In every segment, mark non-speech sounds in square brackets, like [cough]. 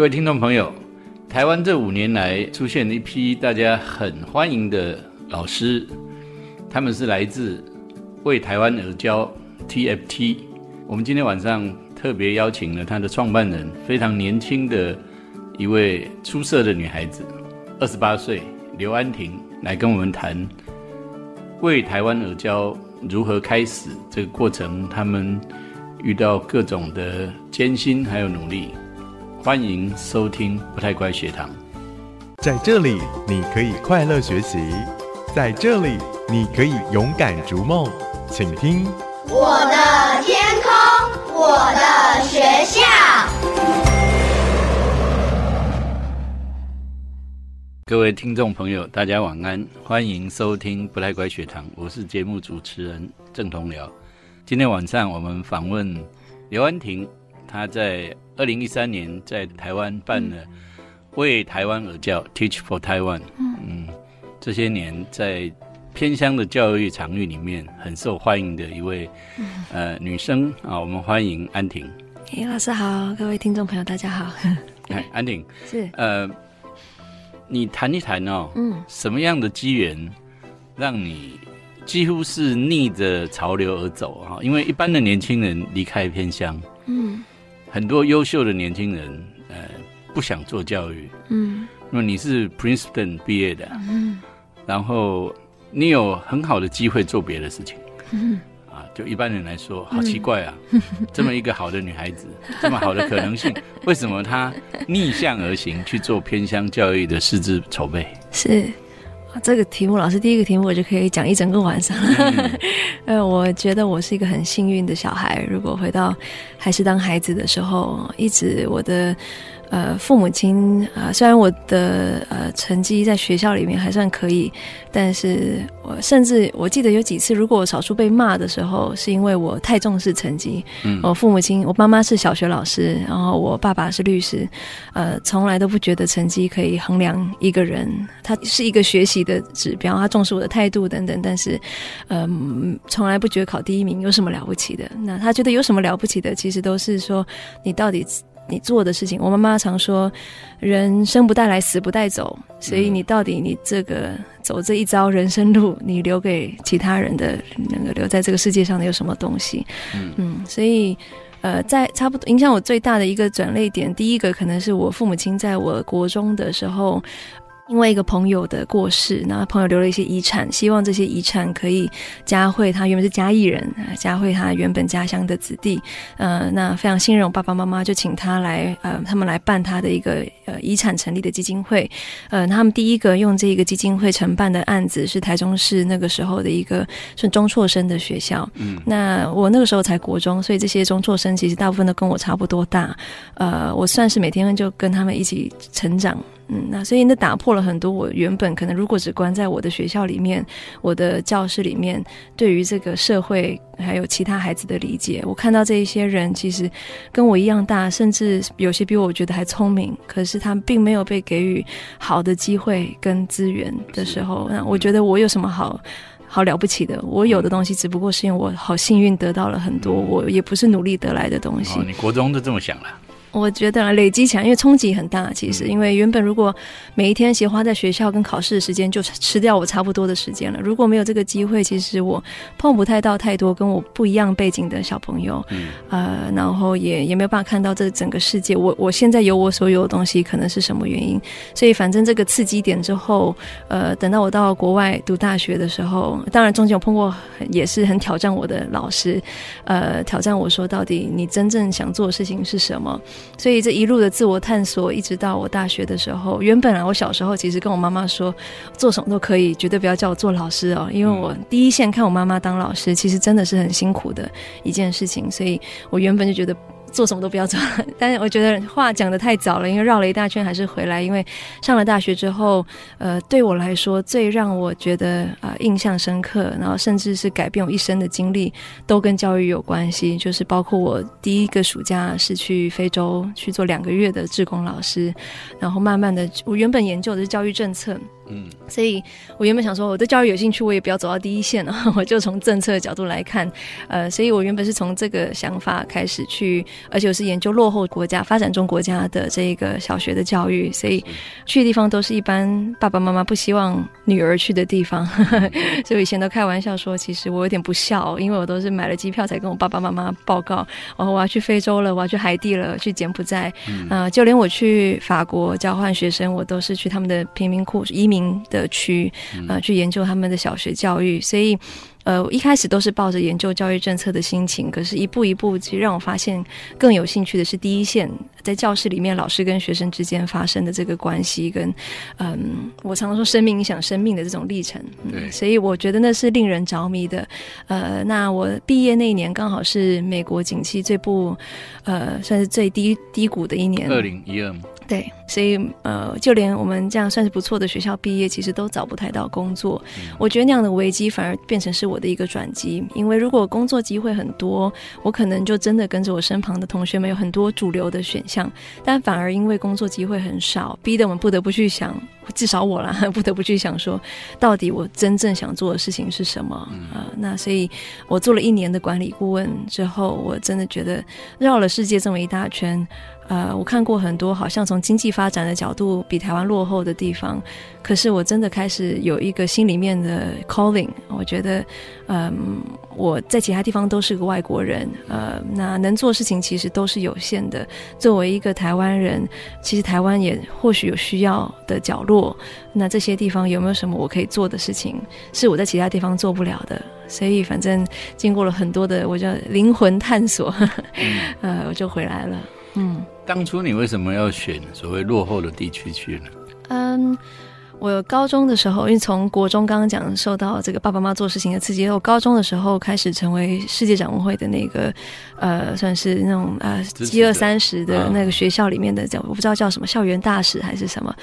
各位听众朋友，台湾这五年来出现了一批大家很欢迎的老师，他们是来自为台湾而教 TFT。我们今天晚上特别邀请了他的创办人，非常年轻的一位出色的女孩子，二十八岁刘安婷，来跟我们谈为台湾而教如何开始这个过程，他们遇到各种的艰辛还有努力。欢迎收听不太乖学堂。在这里，你可以快乐学习；在这里，你可以勇敢逐梦。请听我的天空，我的学校。各位听众朋友，大家晚安，欢迎收听不太乖学堂，我是节目主持人郑同僚。今天晚上我们访问刘安婷，她在。二零一三年在台湾办了为台湾而教 Teach for Taiwan，嗯，这些年在偏乡的教育场域里面很受欢迎的一位呃女生啊，我们欢迎安婷。哎，老师好，各位听众朋友大家好。[laughs] 哎，安婷是呃，你谈一谈哦，嗯，什么样的机缘让你几乎是逆着潮流而走啊？因为一般的年轻人离开偏乡，嗯。很多优秀的年轻人，呃，不想做教育。嗯，那么你是 Princeton 毕业的，嗯，然后你有很好的机会做别的事情。嗯，啊，就一般人来说，好奇怪啊，这么一个好的女孩子，[laughs] 这么好的可能性，为什么她逆向而行去做偏乡教育的师资筹备？是。这个题目，老师第一个题目我就可以讲一整个晚上。[laughs] 呃，我觉得我是一个很幸运的小孩。如果回到还是当孩子的时候，一直我的。呃，父母亲啊，虽然我的呃成绩在学校里面还算可以，但是我甚至我记得有几次，如果我少数被骂的时候，是因为我太重视成绩。嗯，我父母亲，我妈妈是小学老师，然后我爸爸是律师，呃，从来都不觉得成绩可以衡量一个人，他是一个学习的指标，他重视我的态度等等，但是，嗯，从来不觉得考第一名有什么了不起的。那他觉得有什么了不起的，其实都是说你到底。你做的事情，我妈妈常说，人生不带来，死不带走。所以你到底你这个走这一遭人生路，你留给其他人的那个留在这个世界上的有什么东西？嗯，所以呃，在差不多影响我最大的一个转泪点，第一个可能是我父母亲在我国中的时候。因为一个朋友的过世，那朋友留了一些遗产，希望这些遗产可以嘉惠他原本是嘉义人，嘉惠他原本家乡的子弟。呃，那非常信任我爸爸妈妈，就请他来，呃，他们来办他的一个呃遗产成立的基金会。呃，他们第一个用这个基金会承办的案子是台中市那个时候的一个是中辍生的学校。嗯，那我那个时候才国中，所以这些中辍生其实大部分都跟我差不多大。呃，我算是每天就跟他们一起成长。嗯，那所以那打破了很多我原本可能如果只关在我的学校里面，我的教室里面，对于这个社会还有其他孩子的理解，我看到这一些人其实跟我一样大，甚至有些比我觉得还聪明，可是他们并没有被给予好的机会跟资源的时候，那我觉得我有什么好好了不起的？我有的东西只不过是因为我好幸运得到了很多，我也不是努力得来的东西。你国中就这么想了？我觉得累积起来，因为冲击很大。其实，因为原本如果每一天其实花在学校跟考试的时间，就吃掉我差不多的时间了。如果没有这个机会，其实我碰不太到太多跟我不一样背景的小朋友。嗯。呃，然后也也没有办法看到这整个世界。我我现在有我所有的东西，可能是什么原因？所以反正这个刺激点之后，呃，等到我到国外读大学的时候，当然中间有碰过也是很挑战我的老师，呃，挑战我说到底你真正想做的事情是什么？所以这一路的自我探索，一直到我大学的时候，原本啊，我小时候其实跟我妈妈说，做什么都可以，绝对不要叫我做老师哦，因为我第一线看我妈妈当老师，其实真的是很辛苦的一件事情，所以我原本就觉得。做什么都不要做，但是我觉得话讲的太早了，因为绕了一大圈还是回来。因为上了大学之后，呃，对我来说最让我觉得啊印象深刻，然后甚至是改变我一生的经历，都跟教育有关系。就是包括我第一个暑假是去非洲去做两个月的志工老师，然后慢慢的，我原本研究的是教育政策。嗯，所以我原本想说，我对教育有兴趣，我也不要走到第一线了，[laughs] 我就从政策的角度来看，呃，所以我原本是从这个想法开始去，而且我是研究落后国家、发展中国家的这个小学的教育，所以去的地方都是一般爸爸妈妈不希望女儿去的地方，[laughs] 所以我以前都开玩笑说，其实我有点不孝，因为我都是买了机票才跟我爸爸妈妈报告，哦，我要去非洲了，我要去海地了，去柬埔寨，啊，就连我去法国交换学生，我都是去他们的贫民窟移民。的区，呃，去研究他们的小学教育，所以，呃，一开始都是抱着研究教育政策的心情，可是，一步一步，其实让我发现更有兴趣的是第一线，在教室里面，老师跟学生之间发生的这个关系，跟，嗯，我常常说生命影响生命的这种历程，对，所以我觉得那是令人着迷的。呃，那我毕业那一年刚好是美国景气最不，呃，算是最低低谷的一年，二零一二。对，所以呃，就连我们这样算是不错的学校毕业，其实都找不太到工作。我觉得那样的危机反而变成是我的一个转机，因为如果工作机会很多，我可能就真的跟着我身旁的同学们有很多主流的选项，但反而因为工作机会很少，逼得我们不得不去想，至少我啦，不得不去想说，到底我真正想做的事情是什么啊？那所以我做了一年的管理顾问之后，我真的觉得绕了世界这么一大圈。呃，我看过很多，好像从经济发展的角度比台湾落后的地方，可是我真的开始有一个心里面的 calling，我觉得，嗯，我在其他地方都是个外国人，呃，那能做事情其实都是有限的。作为一个台湾人，其实台湾也或许有需要的角落，那这些地方有没有什么我可以做的事情，是我在其他地方做不了的？所以，反正经过了很多的我叫灵魂探索，[laughs] 呃，我就回来了。嗯，当初你为什么要选所谓落后的地区去呢？嗯。我高中的时候，因为从国中刚刚讲受到这个爸爸妈妈做事情的刺激，我高中的时候开始成为世界展望会的那个，呃，算是那种呃，一二三十的那个学校里面的叫我不知道叫什么校园大使还是什么，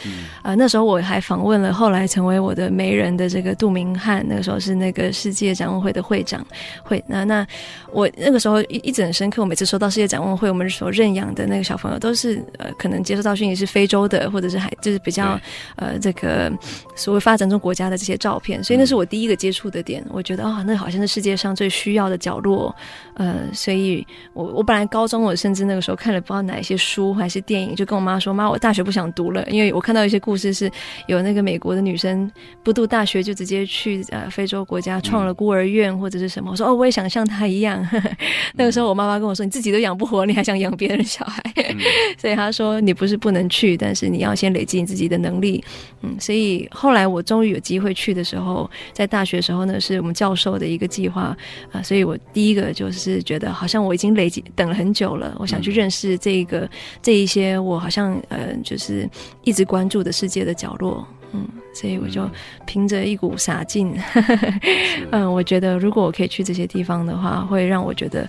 呃，那时候我还访问了后来成为我的媒人的这个杜明翰，那个时候是那个世界展望会的会长会，那那我那个时候一一直很深刻，我每次收到世界展望会，我们所认养的那个小朋友都是呃，可能接受到讯息是非洲的，或者是还就是比较呃这个。所谓发展中国家的这些照片，所以那是我第一个接触的点。我觉得啊，那好像是世界上最需要的角落。呃，所以我我本来高中我甚至那个时候看了不知道哪一些书还是电影，就跟我妈说：“妈，我大学不想读了，因为我看到一些故事是有那个美国的女生不读大学就直接去呃非洲国家创了孤儿院或者是什么。”我说：“哦，我也想像她一样。[laughs] ”那个时候我妈妈跟我说：“你自己都养不活，你还想养别人小孩？[laughs] ”所以她说：“你不是不能去，但是你要先累积你自己的能力。”嗯，所以。后来我终于有机会去的时候，在大学时候呢，是我们教授的一个计划啊，所以我第一个就是觉得好像我已经累积等了很久了，我想去认识这个这一些我好像呃就是一直关注的世界的角落，嗯，所以我就凭着一股傻劲，[laughs] 嗯，我觉得如果我可以去这些地方的话，会让我觉得。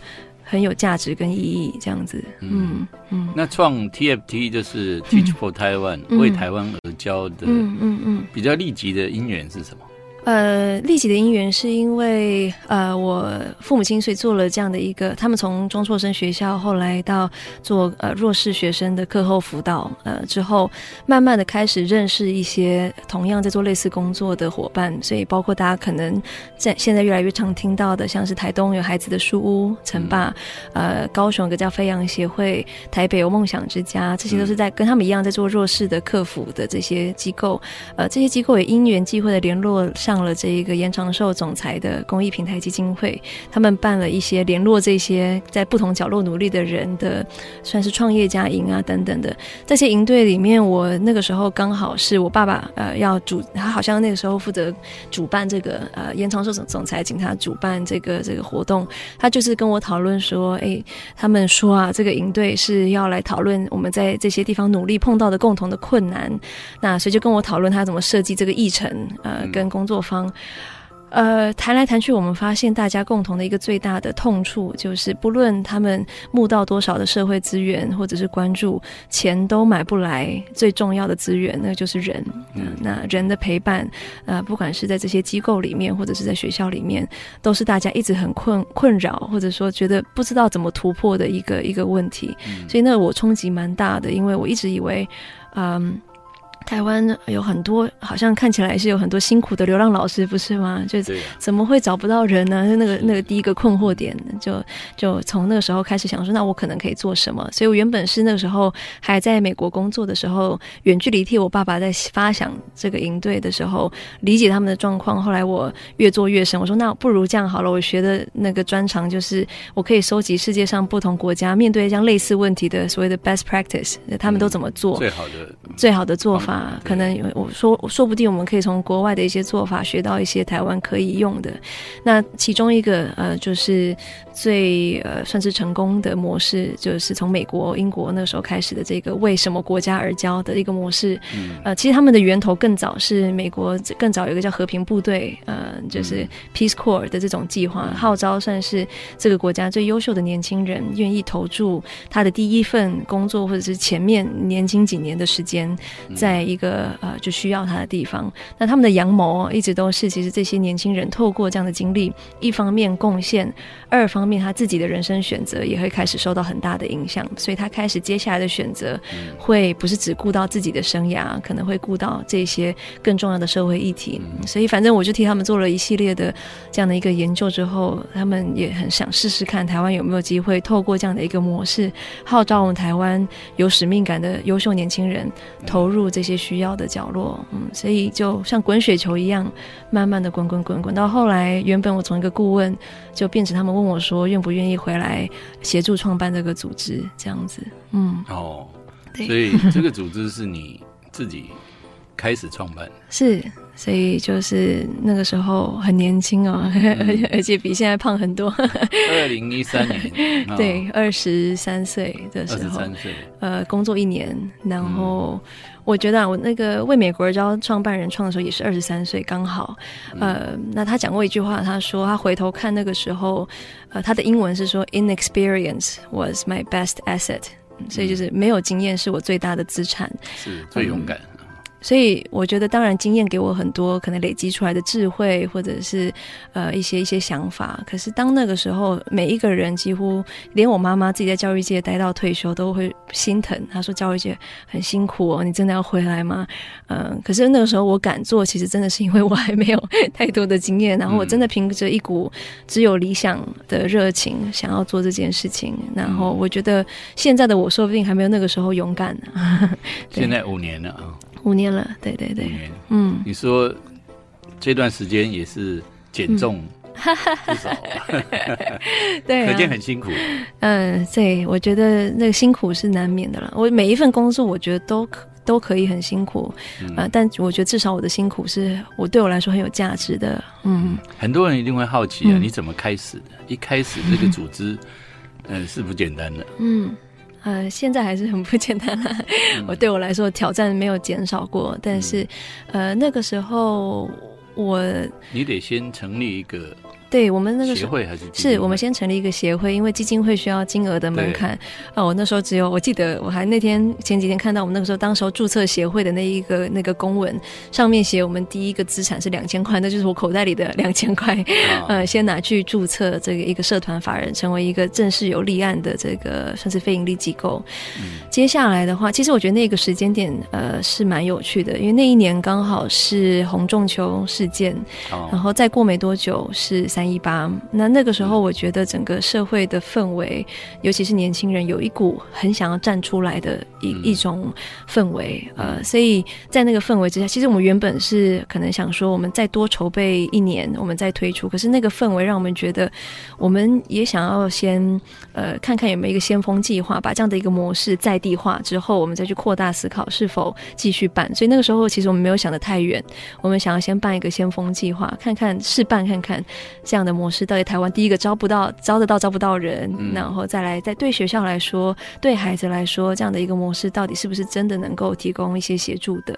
很有价值跟意义，这样子。嗯嗯。那创 TFT 就是 Teach for Taiwan，为台湾而教的。嗯嗯嗯。比较立即的因缘是什么？呃，立己的因缘是因为呃，我父母亲所以做了这样的一个，他们从中辍生学校后来到做呃弱势学生的课后辅导，呃之后慢慢的开始认识一些同样在做类似工作的伙伴，所以包括大家可能在现在越来越常听到的，像是台东有孩子的书屋、城坝，呃高雄有个叫飞扬协会，台北有梦想之家，这些都是在跟他们一样在做弱势的客服的这些机构，呃这些机构也因缘际会的联络上。了这一个延长寿总裁的公益平台基金会，他们办了一些联络这些在不同角落努力的人的，算是创业家营啊等等的。这些营队里面，我那个时候刚好是我爸爸呃要主，他好像那个时候负责主办这个呃延长寿总总裁请他主办这个这个活动，他就是跟我讨论说，哎，他们说啊，这个营队是要来讨论我们在这些地方努力碰到的共同的困难，那所以就跟我讨论他怎么设计这个议程，呃，跟工作。方，呃，谈来谈去，我们发现大家共同的一个最大的痛处，就是不论他们募到多少的社会资源或者是关注，钱都买不来最重要的资源，那就是人。嗯，那人的陪伴，呃，不管是在这些机构里面，或者是在学校里面，都是大家一直很困困扰，或者说觉得不知道怎么突破的一个一个问题。所以，那我冲击蛮大的，因为我一直以为，嗯。台湾有很多，好像看起来是有很多辛苦的流浪老师，不是吗？就怎么会找不到人呢？[laughs] 那个那个第一个困惑点，就就从那个时候开始想说，那我可能可以做什么？所以我原本是那个时候还在美国工作的时候，远距离替我爸爸在发想这个营队的时候，理解他们的状况。后来我越做越深，我说那不如这样好了，我学的那个专长就是我可以收集世界上不同国家面对这样类似问题的所谓的 best practice，他们都怎么做最好的最好的做法。啊，可能我说说不定我们可以从国外的一些做法学到一些台湾可以用的。那其中一个呃，就是最呃算是成功的模式，就是从美国、英国那时候开始的这个为什么国家而教的一个模式。呃，其实他们的源头更早是美国，更早有一个叫和平部队，呃，就是 Peace Corps 的这种计划，号召算是这个国家最优秀的年轻人愿意投注他的第一份工作，或者是前面年轻几年的时间在。一个呃，就需要他的地方。那他们的阳谋一直都是，其实这些年轻人透过这样的经历，一方面贡献，二方面他自己的人生选择也会开始受到很大的影响。所以他开始接下来的选择，会不是只顾到自己的生涯，可能会顾到这些更重要的社会议题。所以反正我就替他们做了一系列的这样的一个研究之后，他们也很想试试看台湾有没有机会透过这样的一个模式，号召我们台湾有使命感的优秀年轻人投入这些。需要的角落，嗯，所以就像滚雪球一样，慢慢的滚滚滚滚，到后来，原本我从一个顾问，就变成他们问我说，愿不愿意回来协助创办这个组织，这样子，嗯，哦，所以这个组织是你自己开始创办，[laughs] 是，所以就是那个时候很年轻哦，[laughs] 而且比现在胖很多。二零一三年，[laughs] 对，二十三岁的时候，呃，工作一年，然后。我觉得我那个为美国而教创办人创的时候也是二十三岁刚好，呃，那他讲过一句话，他说他回头看那个时候，呃，他的英文是说 “inexperience was my best asset”，所以就是没有经验是我最大的资产，是最勇敢。所以我觉得，当然经验给我很多可能累积出来的智慧，或者是呃一些一些想法。可是当那个时候，每一个人几乎连我妈妈自己在教育界待到退休都会心疼。她说：“教育界很辛苦哦，你真的要回来吗？”嗯，[laughs] 可是那个时候我敢做，其实真的是因为我还没有太多的经验，然后我真的凭着一股只有理想的热情，想要做这件事情。然后我觉得现在的我说不定还没有那个时候勇敢呢。[laughs] 现在五年了啊。五年了，对对对，嗯，你说这段时间也是减重不少，[laughs] 对，可见很辛苦。嗯，对，我觉得那个辛苦是难免的了。我每一份工作，我觉得都可都可以很辛苦，啊，但我觉得至少我的辛苦是我对我来说很有价值的。嗯，很多人一定会好奇啊，你怎么开始的？一开始这个组织，嗯，[laughs] 是不简单的。嗯。呃，现在还是很不简单啦。[laughs] 我对我来说挑战没有减少过，但是，呃，那个时候我你得先成立一个。对我们那个协会还是是我们先成立一个协会，因为基金会需要金额的门槛啊。我那时候只有我记得我还那天前几天看到我们那个时候当时候注册协会的那一个那个公文上面写我们第一个资产是两千块，那就是我口袋里的两千块，[laughs] 呃，先拿去注册这个一个社团法人，成为一个正式有立案的这个算是非盈利机构。接下来的话，其实我觉得那个时间点呃是蛮有趣的，因为那一年刚好是红中秋事件，然后再过没多久是。三一八，那那个时候，我觉得整个社会的氛围，尤其是年轻人，有一股很想要站出来的一一种氛围。呃，所以在那个氛围之下，其实我们原本是可能想说，我们再多筹备一年，我们再推出。可是那个氛围让我们觉得，我们也想要先呃看看有没有一个先锋计划，把这样的一个模式在地化之后，我们再去扩大思考是否继续办。所以那个时候，其实我们没有想得太远，我们想要先办一个先锋计划，看看试办看看。这样的模式到底台湾第一个招不到招得到招不到人，然后再来在对学校来说，对孩子来说，这样的一个模式到底是不是真的能够提供一些协助的？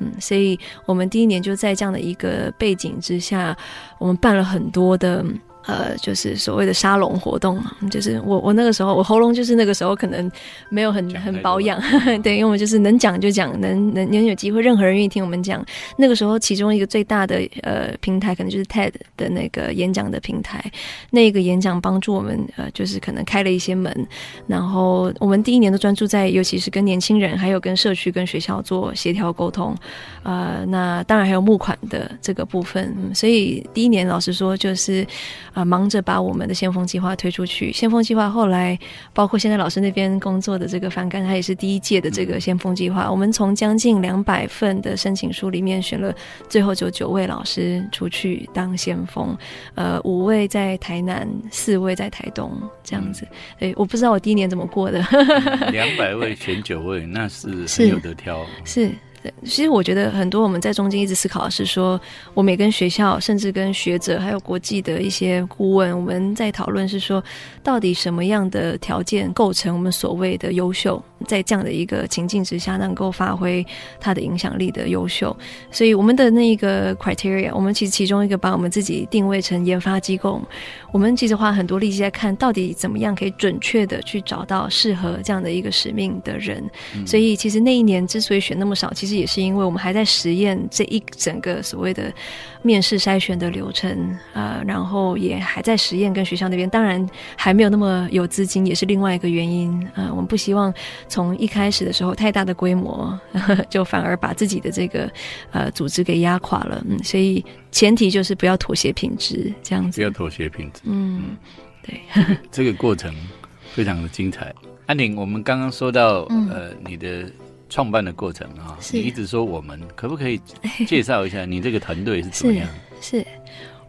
嗯，所以我们第一年就在这样的一个背景之下，我们办了很多的呃，就是所谓的沙龙活动，就是我我那个时候我喉咙就是那个时候可能没有很很保养，[laughs] 对，因为我们就是能讲就讲，能能能有机会，任何人愿意听我们讲。那个时候其中一个最大的呃平台，可能就是 TED 的那个演讲的平台，那个演讲帮助我们呃，就是可能开了一些门。然后我们第一年都专注在，尤其是跟年轻人，还有跟社区、跟学校做协调沟通，呃，那当然还有募款的这个部分。所以第一年老实说就是。啊，忙着把我们的先锋计划推出去。先锋计划后来，包括现在老师那边工作的这个范干，他也是第一届的这个先锋计划。我们从将近两百份的申请书里面选了最后就九位老师出去当先锋，呃，五位在台南，四位在台东，这样子。对，我不知道我第一年怎么过的。两百位选九位，那是很有得挑。是。其实我觉得很多我们在中间一直思考的是说，我们也跟学校，甚至跟学者，还有国际的一些顾问，我们在讨论是说，到底什么样的条件构成我们所谓的优秀，在这样的一个情境之下，能够发挥它的影响力的优秀。所以我们的那一个 criteria，我们其实其中一个把我们自己定位成研发机构，我们其实花很多力气在看到底怎么样可以准确的去找到适合这样的一个使命的人。所以其实那一年之所以选那么少，其实。也是因为我们还在实验这一整个所谓的面试筛选的流程啊，然后也还在实验跟学校那边，当然还没有那么有资金，也是另外一个原因啊。我们不希望从一开始的时候太大的规模，[laughs] 就反而把自己的这个呃组织给压垮了。嗯，所以前提就是不要妥协品质，这样子。不要妥协品质。嗯，对。[laughs] 这个过程非常的精彩。安宁，我们刚刚说到呃你的。创办的过程啊，你一直说我们可不可以 [laughs] 介绍一下你这个团队是怎么样？是，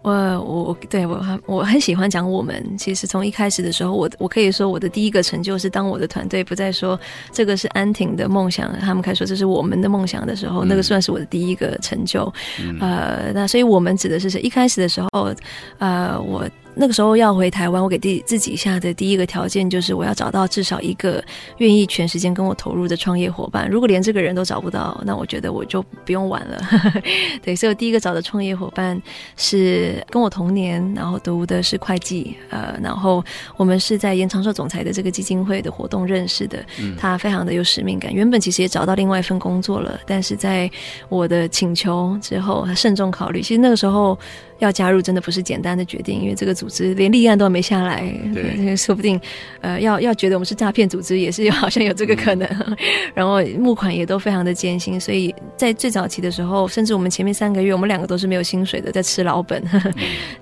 我我对我很我很喜欢讲我们。其实从一开始的时候，我我可以说我的第一个成就是当我的团队不再说这个是安婷的梦想，他们开始说这是我们的梦想的时候，那个算是我的第一个成就。呃，那所以我们指的是谁？一开始的时候，呃，我。那个时候要回台湾，我给第自己下的第一个条件就是我要找到至少一个愿意全时间跟我投入的创业伙伴。如果连这个人都找不到，那我觉得我就不用玩了。[laughs] 对，所以我第一个找的创业伙伴是跟我同年，然后读的是会计，呃，然后我们是在延长寿总裁的这个基金会的活动认识的。他非常的有使命感，原本其实也找到另外一份工作了，但是在我的请求之后，他慎重考虑。其实那个时候。要加入真的不是简单的决定，因为这个组织连立案都没下来，对，[laughs] 说不定呃要要觉得我们是诈骗组织，也是 [laughs] 好像有这个可能。[laughs] 然后募款也都非常的艰辛，所以在最早期的时候，甚至我们前面三个月，我们两个都是没有薪水的，在吃老本。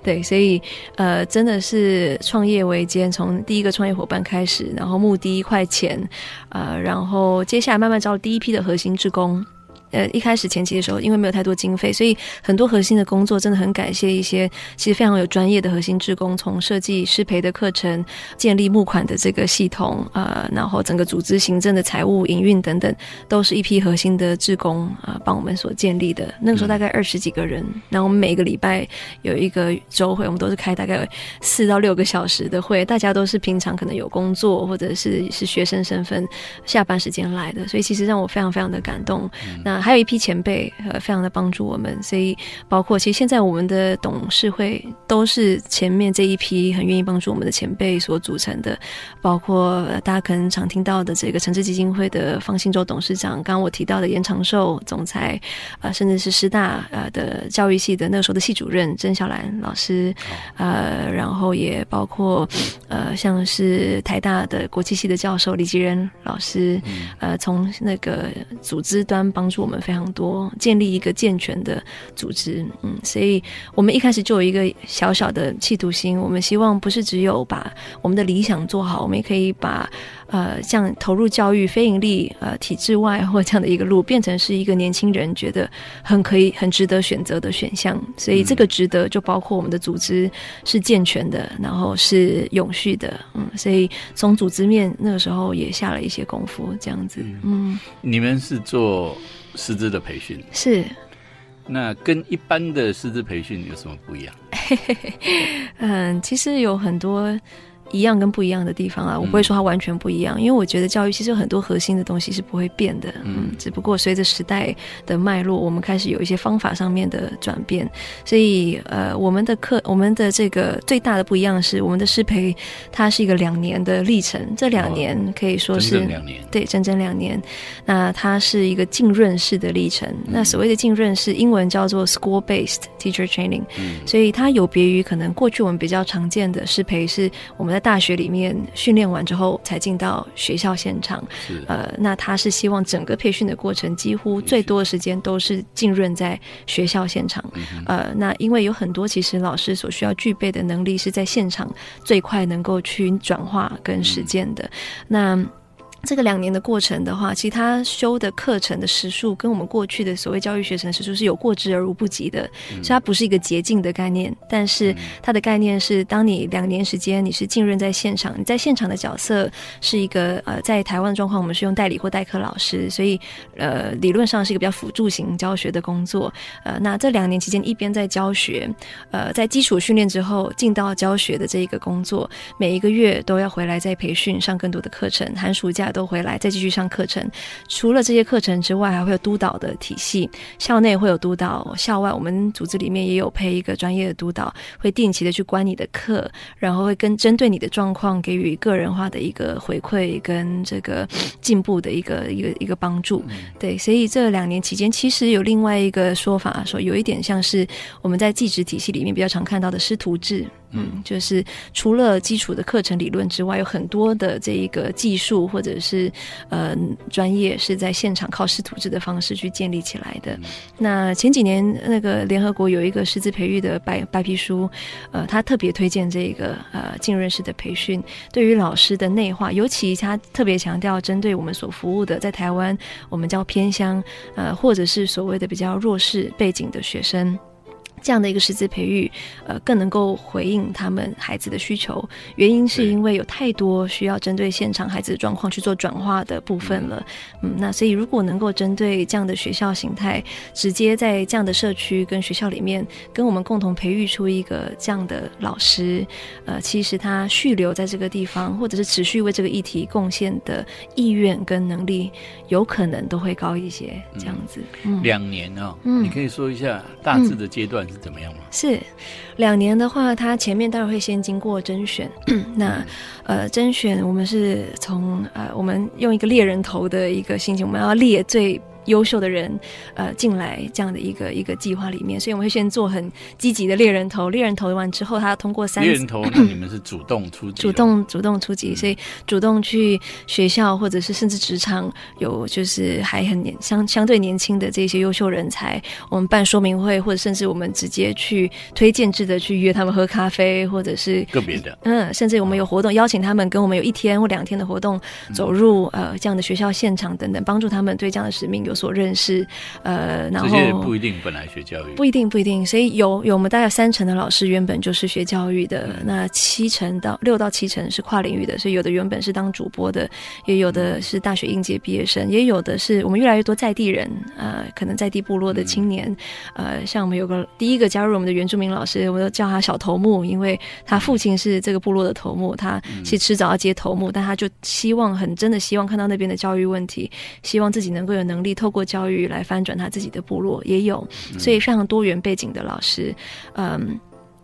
对，所以呃真的是创业维艰，从第一个创业伙伴开始，然后募第一块钱，呃，然后接下来慢慢招第一批的核心职工。呃，一开始前期的时候，因为没有太多经费，所以很多核心的工作真的很感谢一些其实非常有专业的核心职工，从设计师培的课程、建立募款的这个系统，呃，然后整个组织行政的财务营运等等，都是一批核心的职工啊，帮我们所建立的。那个时候大概二十几个人，那我们每个礼拜有一个周会，我们都是开大概四到六个小时的会，大家都是平常可能有工作或者是是学生身份，下班时间来的，所以其实让我非常非常的感动。那还有一批前辈，呃，非常的帮助我们，所以包括其实现在我们的董事会都是前面这一批很愿意帮助我们的前辈所组成的，包括大家可能常听到的这个诚志基金会的方信洲董事长，刚刚我提到的严长寿总裁，啊，甚至是师大呃的教育系的那个时候的系主任曾小兰老师，呃，然后也包括呃像是台大的国际系的教授李吉仁老师，呃，从那个组织端帮助我们。们非常多，建立一个健全的组织，嗯，所以我们一开始就有一个小小的企图心，我们希望不是只有把我们的理想做好，我们也可以把呃，像投入教育、非盈利、呃，体制外或这样的一个路，变成是一个年轻人觉得很可以、很值得选择的选项。所以这个值得就包括我们的组织是健全的，然后是永续的，嗯，所以从组织面那个时候也下了一些功夫，这样子，嗯，你们是做。师资的培训是，那跟一般的师资培训有什么不一样？[laughs] 嗯，其实有很多。一样跟不一样的地方啊，我不会说它完全不一样，因为我觉得教育其实有很多核心的东西是不会变的，嗯，只不过随着时代的脉络，我们开始有一些方法上面的转变，所以呃，我们的课，我们的这个最大的不一样是，我们的师培它是一个两年的历程，这两年可以说是两年，对，整整两年，那它是一个浸润式的历程，那所谓的浸润式，英文叫做 school based teacher training，嗯。所以它有别于可能过去我们比较常见的师培是我们在大学里面训练完之后才进到学校现场，呃，那他是希望整个培训的过程几乎最多的时间都是浸润在学校现场，呃，那因为有很多其实老师所需要具备的能力是在现场最快能够去转化跟实践的，那。这个两年的过程的话，其实他修的课程的时数跟我们过去的所谓教育学程时数是有过之而无不及的，所以它不是一个捷径的概念。但是它的概念是，当你两年时间你是浸润在现场，你在现场的角色是一个呃，在台湾状况我们是用代理或代课老师，所以呃理论上是一个比较辅助型教学的工作。呃，那这两年期间一边在教学，呃，在基础训练之后进到教学的这一个工作，每一个月都要回来再培训上更多的课程，寒暑假。都回来再继续上课程，除了这些课程之外，还会有督导的体系。校内会有督导，校外我们组织里面也有配一个专业的督导，会定期的去关你的课，然后会跟针对你的状况给予个人化的一个回馈跟这个进步的一个一个一个帮助。对，所以这两年期间，其实有另外一个说法，说有一点像是我们在技职体系里面比较常看到的师徒制。嗯，就是除了基础的课程理论之外，有很多的这一个技术或者是呃专业是在现场靠师徒制的方式去建立起来的。那前几年那个联合国有一个师资培育的白白皮书，呃，他特别推荐这个呃浸润式的培训，对于老师的内化，尤其他特别强调针对我们所服务的在台湾我们叫偏乡呃或者是所谓的比较弱势背景的学生。这样的一个师资培育，呃，更能够回应他们孩子的需求。原因是因为有太多需要针对现场孩子的状况去做转化的部分了。嗯，那所以如果能够针对这样的学校形态，直接在这样的社区跟学校里面，跟我们共同培育出一个这样的老师，呃，其实他续留在这个地方，或者是持续为这个议题贡献的意愿跟能力，有可能都会高一些。这样子，两年哦，你可以说一下大致的阶段。怎么样吗？是两年的话，他前面当然会先经过甄选。[clears throat] 那呃，甄选我们是从呃，我们用一个猎人头的一个心情，我们要猎最。优秀的人，呃，进来这样的一个一个计划里面，所以我们会先做很积极的猎人头，猎人头完之后，他要通过三猎人头，那你们是主动出击，主动主动出击，所以主动去学校或者是甚至职场有就是还很年相相对年轻的这些优秀人才，我们办说明会，或者甚至我们直接去推荐制的去约他们喝咖啡，或者是个别的，嗯，甚至我们有活动邀请他们跟我们有一天或两天的活动，走入呃这样的学校现场等等，帮助他们对这样的使命有。有所认识，呃，然后这些不一定本来学教育，不一定不一定，所以有有我们大概三成的老师原本就是学教育的，那七成到六到七成是跨领域的，所以有的原本是当主播的，也有的是大学应届毕业生，也有的是我们越来越多在地人，呃，可能在地部落的青年，呃，像我们有个第一个加入我们的原住民老师，我们都叫他小头目，因为他父亲是这个部落的头目，他其实迟早要接头目，但他就希望很真的希望看到那边的教育问题，希望自己能够有能力。透过教育来翻转他自己的部落，也有，所以非常多元背景的老师，嗯。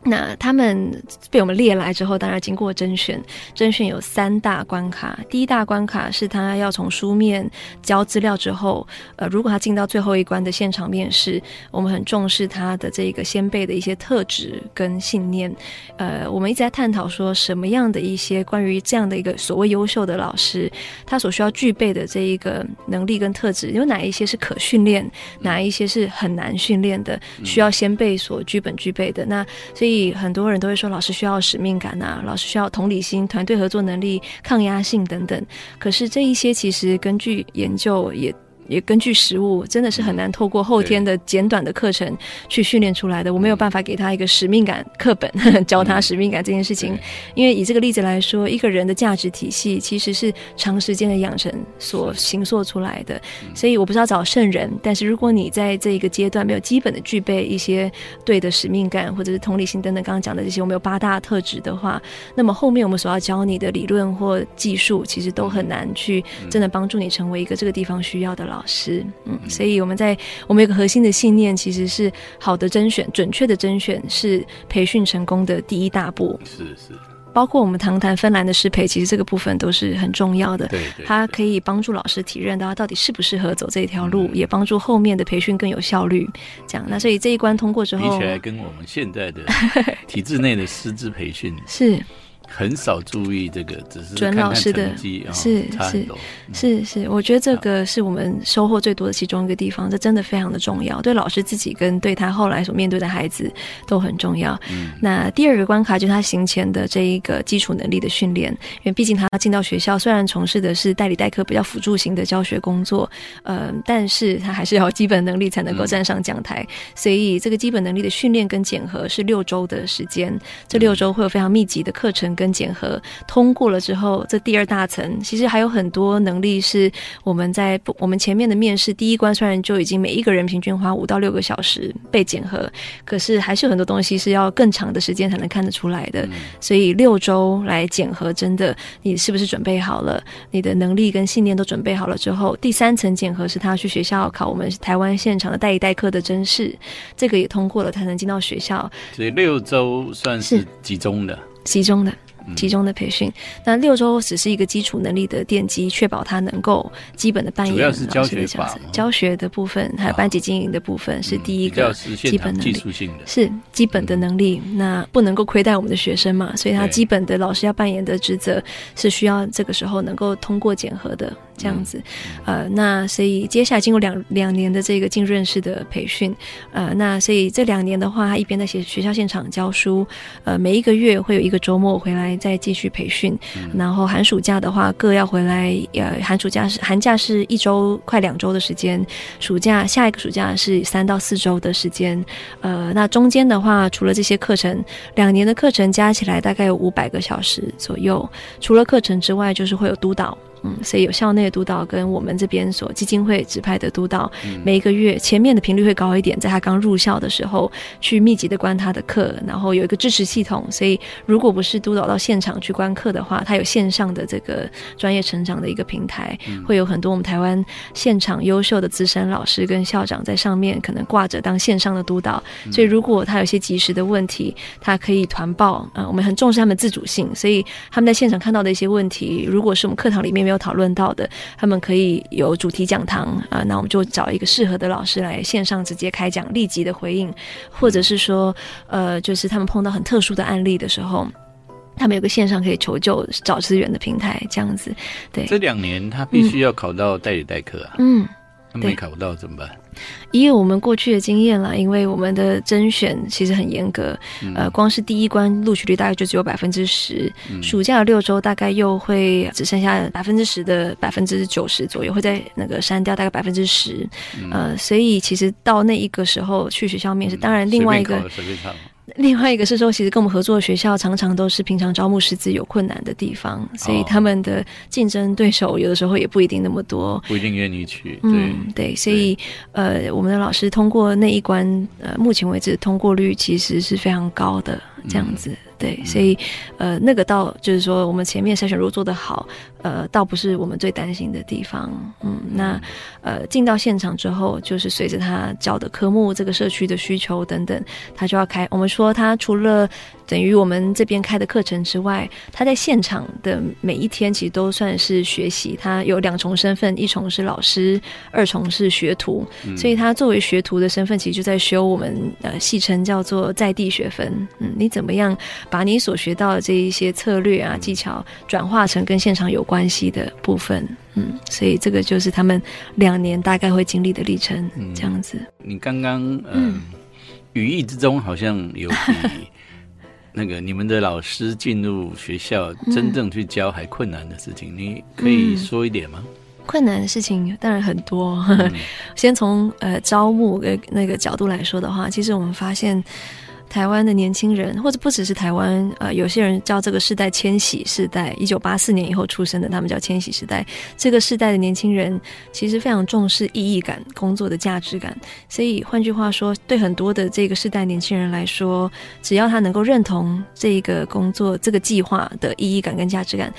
那他们被我们列来之后，当然经过甄选。甄选有三大关卡，第一大关卡是他要从书面交资料之后，呃，如果他进到最后一关的现场面试，我们很重视他的这个先辈的一些特质跟信念。呃，我们一直在探讨说，什么样的一些关于这样的一个所谓优秀的老师，他所需要具备的这一个能力跟特质，有哪一些是可训练，哪一些是很难训练的，需要先辈所具本具备的。那所以。所以很多人都会说，老师需要使命感啊，老师需要同理心、团队合作能力、抗压性等等。可是这一些其实根据研究也也根据实物，真的是很难透过后天的简短的课程去训练出来的。我没有办法给他一个使命感课本 [laughs] 教他使命感这件事情，因为以这个例子来说，一个人的价值体系其实是长时间的养成所形塑出来的。所以我不是要找圣人，但是如果你在这一个阶段没有基本的具备一些对的使命感或者是同理心等等刚刚讲的这些，我们有八大特质的话，那么后面我们所要教你的理论或技术，其实都很难去真的帮助你成为一个这个地方需要的老师。嗯，所以我们在我们有个核心的信念，其实是好的甄选、准确的甄选是培训成功的第一大步。是是。包括我们谈谈芬兰的适配，其实这个部分都是很重要的。对，它可以帮助老师体认到他到底适不适合走这一条路，也帮助后面的培训更有效率。这样，那所以这一关通过之后，比起来跟我们现在的 [laughs] 体制内的师资培训是。很少注意这个，只是准老师的，是是是是，我觉得这个是我们收获最多的其中一个地方，这真的非常的重要，对老师自己跟对他后来所面对的孩子都很重要。嗯。那第二个关卡就是他行前的这一个基础能力的训练，因为毕竟他进到学校，虽然从事的是代理代课比较辅助型的教学工作，呃，但是他还是要基本能力才能够站上讲台，所以这个基本能力的训练跟检核是六周的时间，这六周会有非常密集的课程。跟检核通过了之后，这第二大层其实还有很多能力是我们在我们前面的面试第一关，虽然就已经每一个人平均花五到六个小时被检核，可是还是有很多东西是要更长的时间才能看得出来的。所以六周来检核，真的你是不是准备好了？你的能力跟信念都准备好了之后，第三层检核是他去学校考我们台湾现场的代一代课的真试，这个也通过了，才能进到学校。所以六周算是集中的，集中的。集中的培训，那六周只是一个基础能力的奠基，确保他能够基本的扮演主要是教学法，教学的部分还有班级经营的部分是第一个基本能力，是基本的能力。那不能够亏待我们的学生嘛，所以他基本的老师要扮演的职责是需要这个时候能够通过检核的。这样子，呃，那所以接下来经过两两年的这个浸润式的培训，呃，那所以这两年的话，他一边在学学校现场教书，呃，每一个月会有一个周末回来再继续培训，然后寒暑假的话各要回来，呃，寒暑假是寒假是一周快两周的时间，暑假下一个暑假是三到四周的时间，呃，那中间的话，除了这些课程，两年的课程加起来大概有五百个小时左右，除了课程之外，就是会有督导。嗯，所以有校内的督导跟我们这边所基金会指派的督导，每一个月前面的频率会高一点，在他刚入校的时候去密集的观他的课，然后有一个支持系统，所以如果不是督导到现场去观课的话，他有线上的这个专业成长的一个平台，会有很多我们台湾现场优秀的资深老师跟校长在上面可能挂着当线上的督导，所以如果他有些及时的问题，他可以团报啊，我们很重视他们自主性，所以他们在现场看到的一些问题，如果是我们课堂里面。没有讨论到的，他们可以有主题讲堂啊，那我们就找一个适合的老师来线上直接开讲，立即的回应，或者是说，呃，就是他们碰到很特殊的案例的时候，他们有个线上可以求救、找资源的平台，这样子。对，这两年他必须要考到代理代课啊，嗯，没考到怎么办？以我们过去的经验啦，因为我们的甄选其实很严格，呃，光是第一关录取率大概就只有百分之十，暑假的六周大概又会只剩下百分之十的百分之九十左右，会在那个删掉大概百分之十，呃，所以其实到那一个时候去学校面试，当然另外一个。另外一个是说，其实跟我们合作的学校常常都是平常招募师资有困难的地方，所以他们的竞争对手有的时候也不一定那么多，不一定愿意去。嗯，对，所以呃，我们的老师通过那一关，呃，目前为止通过率其实是非常高的，这样子。对，所以呃，那个倒就是说，我们前面筛选如果做得好。呃，倒不是我们最担心的地方。嗯，那呃，进到现场之后，就是随着他教的科目、这个社区的需求等等，他就要开。我们说，他除了等于我们这边开的课程之外，他在现场的每一天其实都算是学习。他有两重身份，一重是老师，二重是学徒。所以，他作为学徒的身份，其实就在修我们呃戏称叫做在地学分。嗯，你怎么样把你所学到的这一些策略啊、技巧转化成跟现场有关系的部分，嗯，所以这个就是他们两年大概会经历的历程，这样子。你刚刚嗯，语义之中好像有比 [laughs] 那个你们的老师进入学校真正去教还困难的事情，你可以说一点吗？困难的事情当然很多。[laughs] 先从呃招募的那个角度来说的话，其实我们发现。台湾的年轻人，或者不只是台湾，呃，有些人叫这个世代“千禧世代”，一九八四年以后出生的，他们叫“千禧世代”。这个世代的年轻人其实非常重视意义感、工作的价值感。所以换句话说，对很多的这个世代年轻人来说，只要他能够认同这个工作、这个计划的意义感跟价值感。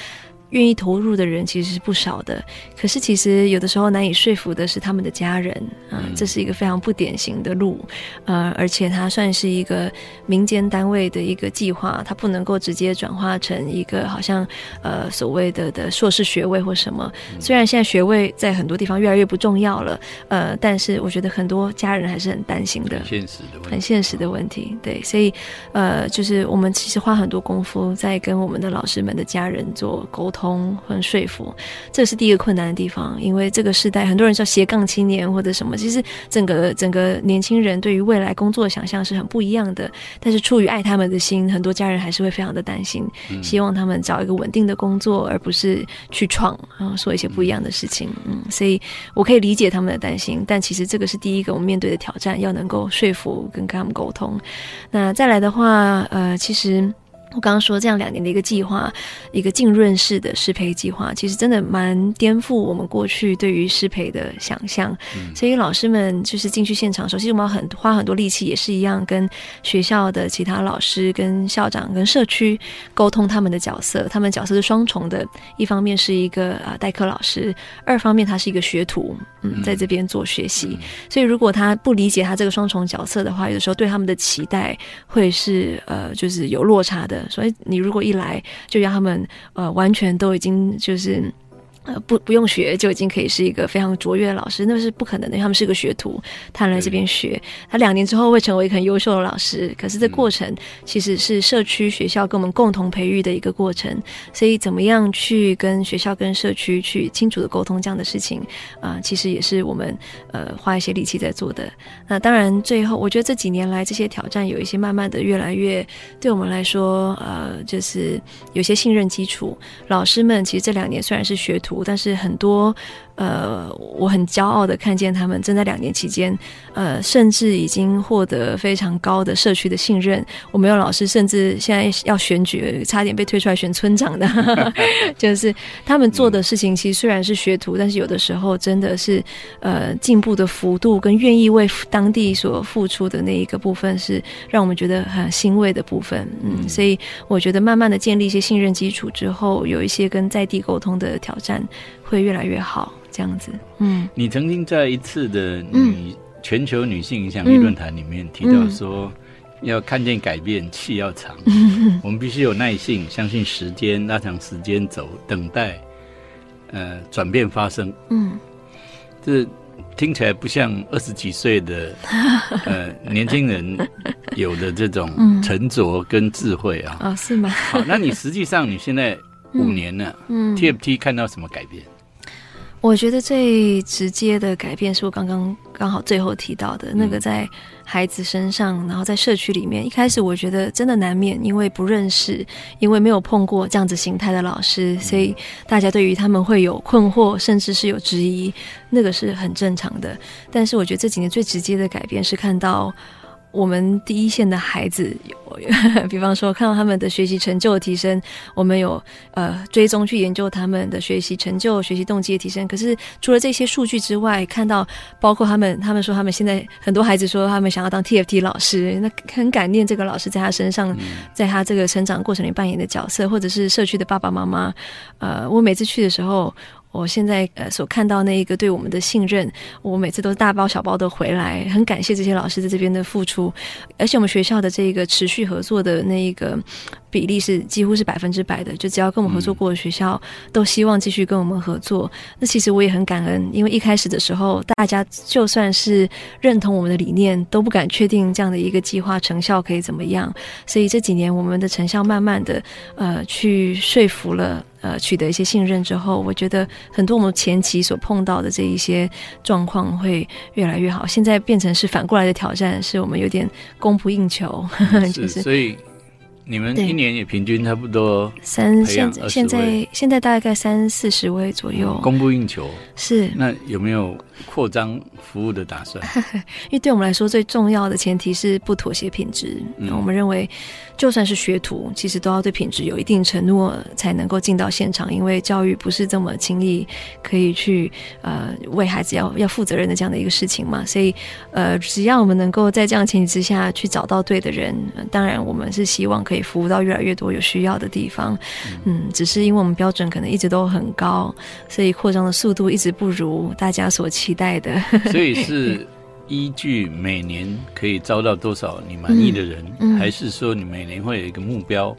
愿意投入的人其实是不少的，可是其实有的时候难以说服的是他们的家人啊，这是一个非常不典型的路，呃，而且它算是一个民间单位的一个计划，它不能够直接转化成一个好像呃所谓的的硕士学位或什么。虽然现在学位在很多地方越来越不重要了，呃，但是我觉得很多家人还是很担心的，现实的，很现实的问题。对，所以呃，就是我们其实花很多功夫在跟我们的老师们的家人做沟通。通很说服，这是第一个困难的地方。因为这个时代，很多人叫斜杠青年或者什么，其实整个整个年轻人对于未来工作的想象是很不一样的。但是出于爱他们的心，很多家人还是会非常的担心，希望他们找一个稳定的工作，而不是去闯啊，做一些不一样的事情。嗯，所以我可以理解他们的担心。但其实这个是第一个我们面对的挑战，要能够说服跟跟他们沟通。那再来的话，呃，其实。我刚刚说这样两年的一个计划，一个浸润式的适培计划，其实真的蛮颠覆我们过去对于适培的想象。所以老师们就是进去现场，首先我们要很花很多力气，也是一样跟学校的其他老师、跟校长、跟社区沟通他们的角色。他们角色是双重的，一方面是一个啊代课老师，二方面他是一个学徒，嗯，在这边做学习。所以如果他不理解他这个双重角色的话，有的时候对他们的期待会是呃，就是有落差的。所以你如果一来就让他们呃完全都已经就是。呃，不不用学就已经可以是一个非常卓越的老师，那是不可能的。他们是个学徒，他来这边学，他两年之后会成为一个很优秀的老师。可是这过程其实是社区学校跟我们共同培育的一个过程。所以怎么样去跟学校跟社区去清楚的沟通这样的事情啊，其实也是我们呃花一些力气在做的。那当然，最后我觉得这几年来这些挑战有一些慢慢的越来越对我们来说呃，就是有些信任基础。老师们其实这两年虽然是学徒。但是很多。呃，我很骄傲的看见他们正在两年期间，呃，甚至已经获得非常高的社区的信任。我们有老师甚至现在要选举，差点被推出来选村长的，[laughs] 就是他们做的事情，其实虽然是学徒，但是有的时候真的是呃进步的幅度跟愿意为当地所付出的那一个部分，是让我们觉得很欣慰的部分。嗯，所以我觉得慢慢的建立一些信任基础之后，有一些跟在地沟通的挑战会越来越好。这样子，嗯，你曾经在一次的女全球女性影响力论坛里面提到说，要看见改变，气要长，[laughs] 我们必须有耐性，相信时间，拉长时间走，等待，呃，转变发生。嗯，这听起来不像二十几岁的 [laughs] 呃年轻人有的这种沉着跟智慧啊。啊，是吗？好，那你实际上你现在五年了，嗯，TFT 看到什么改变？我觉得最直接的改变是我刚刚刚好最后提到的那个，在孩子身上，然后在社区里面。一开始我觉得真的难免，因为不认识，因为没有碰过这样子形态的老师，所以大家对于他们会有困惑，甚至是有质疑，那个是很正常的。但是我觉得这几年最直接的改变是看到。我们第一线的孩子，[laughs] 比方说看到他们的学习成就的提升，我们有呃追踪去研究他们的学习成就、学习动机的提升。可是除了这些数据之外，看到包括他们，他们说他们现在很多孩子说他们想要当 TFT 老师，那很感念这个老师在他身上，在他这个成长过程里扮演的角色，或者是社区的爸爸妈妈。呃，我每次去的时候。我现在呃所看到那一个对我们的信任，我每次都是大包小包的回来，很感谢这些老师在这边的付出，而且我们学校的这个持续合作的那一个比例是几乎是百分之百的，就只要跟我们合作过的学校都希望继续跟我们合作。那其实我也很感恩，因为一开始的时候大家就算是认同我们的理念，都不敢确定这样的一个计划成效可以怎么样，所以这几年我们的成效慢慢的呃去说服了。呃，取得一些信任之后，我觉得很多我们前期所碰到的这一些状况会越来越好。现在变成是反过来的挑战，是我们有点供不应求。[laughs] 是，所以你们一年也平均差不多三现现在现在大概三四十位左右，供不应求。是那有没有扩张服务的打算？[laughs] 因为对我们来说，最重要的前提是不妥协品质。我们认为。就算是学徒，其实都要对品质有一定承诺，才能够进到现场。因为教育不是这么轻易可以去呃为孩子要要负责任的这样的一个事情嘛。所以呃，只要我们能够在这样前提之下去找到对的人，当然我们是希望可以服务到越来越多有需要的地方。嗯，只是因为我们标准可能一直都很高，所以扩张的速度一直不如大家所期待的。[laughs] 所以是。依据每年可以招到多少你满意的人，还是说你每年会有一个目标，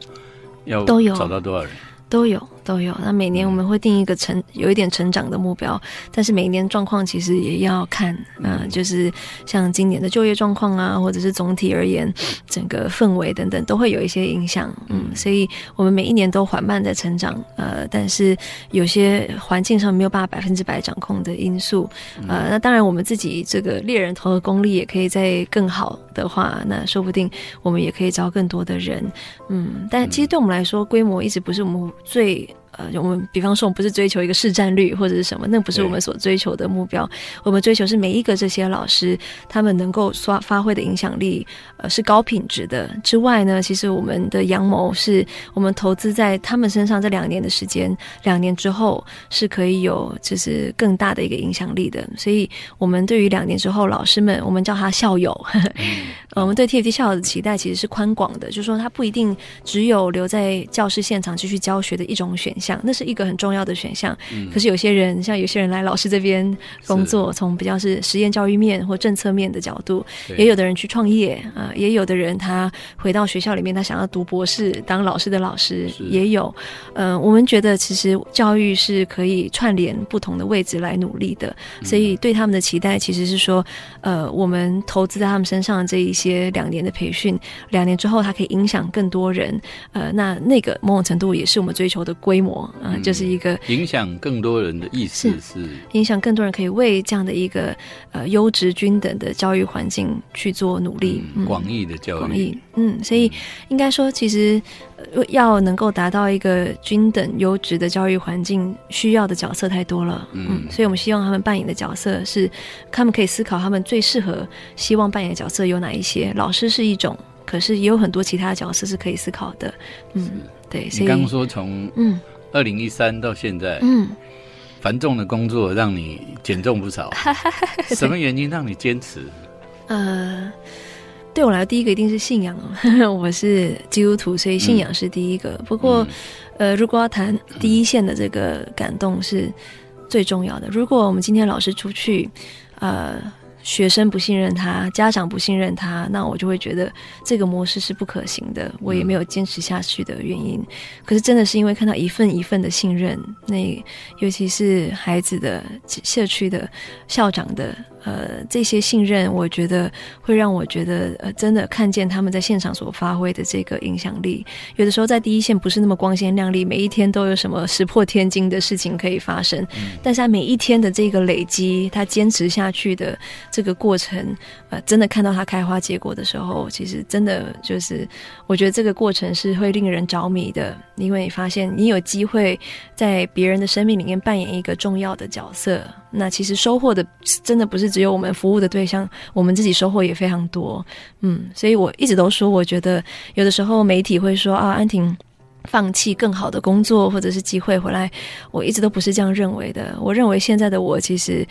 要找到多少人？都有。都有。那每年我们会定一个成有一点成长的目标，但是每一年状况其实也要看，嗯，就是像今年的就业状况啊，或者是总体而言整个氛围等等，都会有一些影响。嗯，所以我们每一年都缓慢在成长，呃，但是有些环境上没有办法百分之百掌控的因素，呃，那当然我们自己这个猎人头的功力也可以在更好的话，那说不定我们也可以招更多的人。嗯，但其实对我们来说，规模一直不是我们最。呃，我们比方说，我们不是追求一个市占率或者是什么，那不是我们所追求的目标。我们追求是每一个这些老师，他们能够发发挥的影响力，呃，是高品质的。之外呢，其实我们的阳谋是我们投资在他们身上这两年的时间，两年之后是可以有就是更大的一个影响力的。所以，我们对于两年之后老师们，我们叫他校友。[laughs] 我们对 TFT 校友的期待其实是宽广的，就是说他不一定只有留在教室现场继续教学的一种选。项，那是一个很重要的选项。可是有些人，像有些人来老师这边工作，从比较是实验教育面或政策面的角度，也有的人去创业啊，也有的人他回到学校里面，他想要读博士，当老师的老师也有。嗯，我们觉得其实教育是可以串联不同的位置来努力的，所以对他们的期待其实是说，呃，我们投资在他们身上这一些两年的培训，两年之后他可以影响更多人。呃，那那个某种程度也是我们追求的规模。啊，就是一个影响更多人的意思是影响更多人可以为这样的一个呃优质均等的教育环境去做努力，广义的教育，广义，嗯，所以应该说，其实要能够达到一个均等优质的教育环境，需要的角色太多了，嗯，所以我们希望他们扮演的角色是，他们可以思考他们最适合希望扮演的角色有哪一些。老师是一种，可是也有很多其他角色是可以思考的，嗯，对。你刚刚说从嗯。二零一三到现在，嗯，繁重的工作让你减重不少，[laughs] 什么原因让你坚持？呃，对我来说，第一个一定是信仰 [laughs] 我是基督徒，所以信仰是第一个。不过，呃，如果要谈第一线的这个感动是最重要的。如果我们今天老师出去，呃。学生不信任他，家长不信任他，那我就会觉得这个模式是不可行的，我也没有坚持下去的原因。可是真的是因为看到一份一份的信任，那尤其是孩子的社区的校长的。呃，这些信任，我觉得会让我觉得，呃，真的看见他们在现场所发挥的这个影响力。有的时候在第一线不是那么光鲜亮丽，每一天都有什么石破天惊的事情可以发生。但是他每一天的这个累积，他坚持下去的这个过程，呃，真的看到他开花结果的时候，其实真的就是，我觉得这个过程是会令人着迷的，因为你发现你有机会在别人的生命里面扮演一个重要的角色。那其实收获的真的不是只有我们服务的对象，我们自己收获也非常多。嗯，所以我一直都说，我觉得有的时候媒体会说啊，安婷放弃更好的工作或者是机会回来，我一直都不是这样认为的。我认为现在的我其实。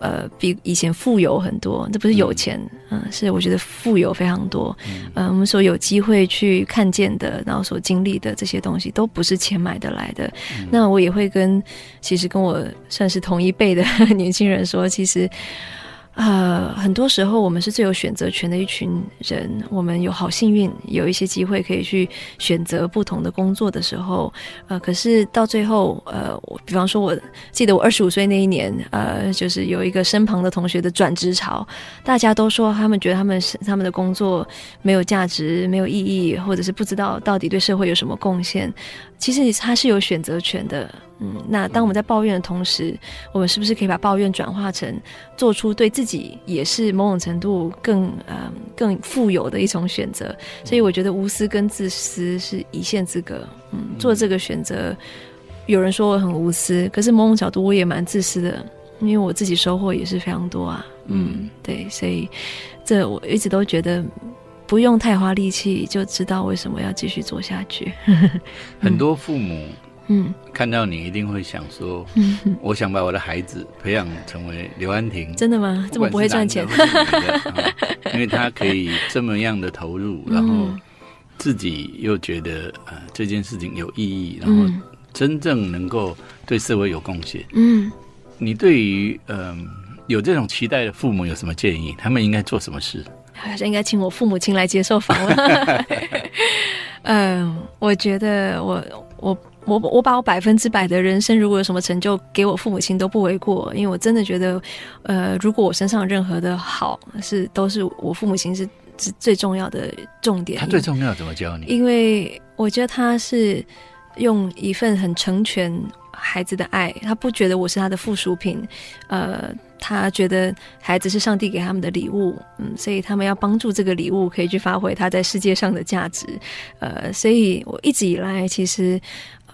呃，比以前富有很多，这不是有钱，嗯，是我觉得富有非常多。嗯，我们所有机会去看见的，然后所经历的这些东西，都不是钱买得来的。那我也会跟，其实跟我算是同一辈的 [laughs] 年轻人说，其实。呃，很多时候我们是最有选择权的一群人，我们有好幸运，有一些机会可以去选择不同的工作的时候，呃，可是到最后，呃，我比方说，我记得我二十五岁那一年，呃，就是有一个身旁的同学的转职潮，大家都说他们觉得他们是他们的工作没有价值、没有意义，或者是不知道到底对社会有什么贡献。其实他是有选择权的。嗯，那当我们在抱怨的同时，我们是不是可以把抱怨转化成做出对自己也是某种程度更呃更富有的一种选择？所以我觉得无私跟自私是一线之隔。嗯，做这个选择，有人说我很无私，可是某种角度我也蛮自私的，因为我自己收获也是非常多啊。嗯，对，所以这我一直都觉得不用太花力气就知道为什么要继续做下去。[laughs] 很多父母。嗯，看到你一定会想说，我想把我的孩子培养成为刘安婷。真的吗？这么不会赚钱？[laughs] 因为他可以这么样的投入，然后自己又觉得呃这件事情有意义，然后真正能够对社会有贡献。嗯，你对于嗯有这种期待的父母有什么建议？他们应该做什么事？好像应该请我父母亲来接受访问。[laughs] 嗯，我觉得我我。我我把我百分之百的人生，如果有什么成就，给我父母亲都不为过，因为我真的觉得，呃，如果我身上任何的好，是都是我父母亲是是最重要的重点。他最重要怎么教你？因为我觉得他是用一份很成全孩子的爱，他不觉得我是他的附属品，呃，他觉得孩子是上帝给他们的礼物，嗯，所以他们要帮助这个礼物可以去发挥他在世界上的价值，呃，所以我一直以来其实。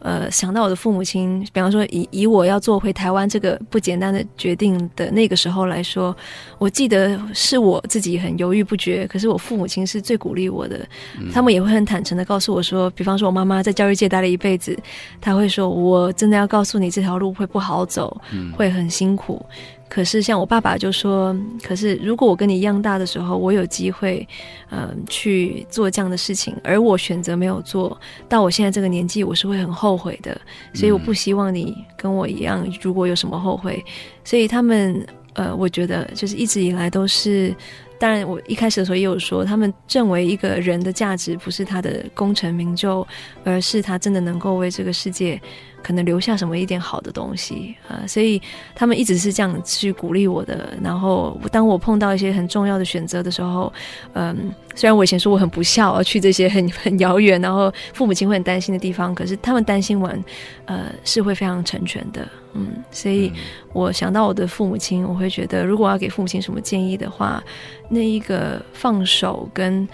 呃，想到我的父母亲，比方说以以我要做回台湾这个不简单的决定的那个时候来说，我记得是我自己很犹豫不决，可是我父母亲是最鼓励我的，他们也会很坦诚的告诉我说，比方说我妈妈在教育界待了一辈子，他会说我真的要告诉你这条路会不好走，会很辛苦。可是，像我爸爸就说：“可是，如果我跟你一样大的时候，我有机会，嗯，去做这样的事情，而我选择没有做到，我现在这个年纪，我是会很后悔的。所以，我不希望你跟我一样，如果有什么后悔。所以，他们，呃，我觉得就是一直以来都是。”当然，我一开始的时候也有说，他们认为一个人的价值不是他的功成名就，而是他真的能够为这个世界可能留下什么一点好的东西啊。所以他们一直是这样去鼓励我的。然后当我碰到一些很重要的选择的时候，嗯，虽然我以前说我很不孝，要去这些很 [laughs] 很遥远，然后父母亲会很担心的地方，可是他们担心完，呃，是会非常成全的。嗯，所以我想到我的父母亲，我会觉得，如果要给父母亲什么建议的话，那一个放手跟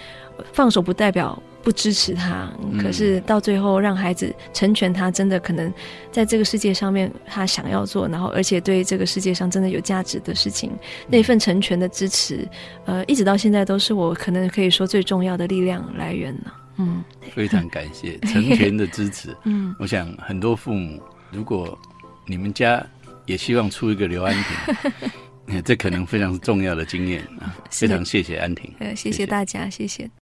放手不代表不支持他，可是到最后让孩子成全他，真的可能在这个世界上面他想要做，然后而且对这个世界上真的有价值的事情，那份成全的支持，呃，一直到现在都是我可能可以说最重要的力量来源了。嗯，非常感谢 [laughs] 成全的支持。嗯，我想很多父母如果。你们家也希望出一个刘安婷，[laughs] 这可能非常重要的经验啊！非常谢谢安婷，呃，谢谢大家，谢谢。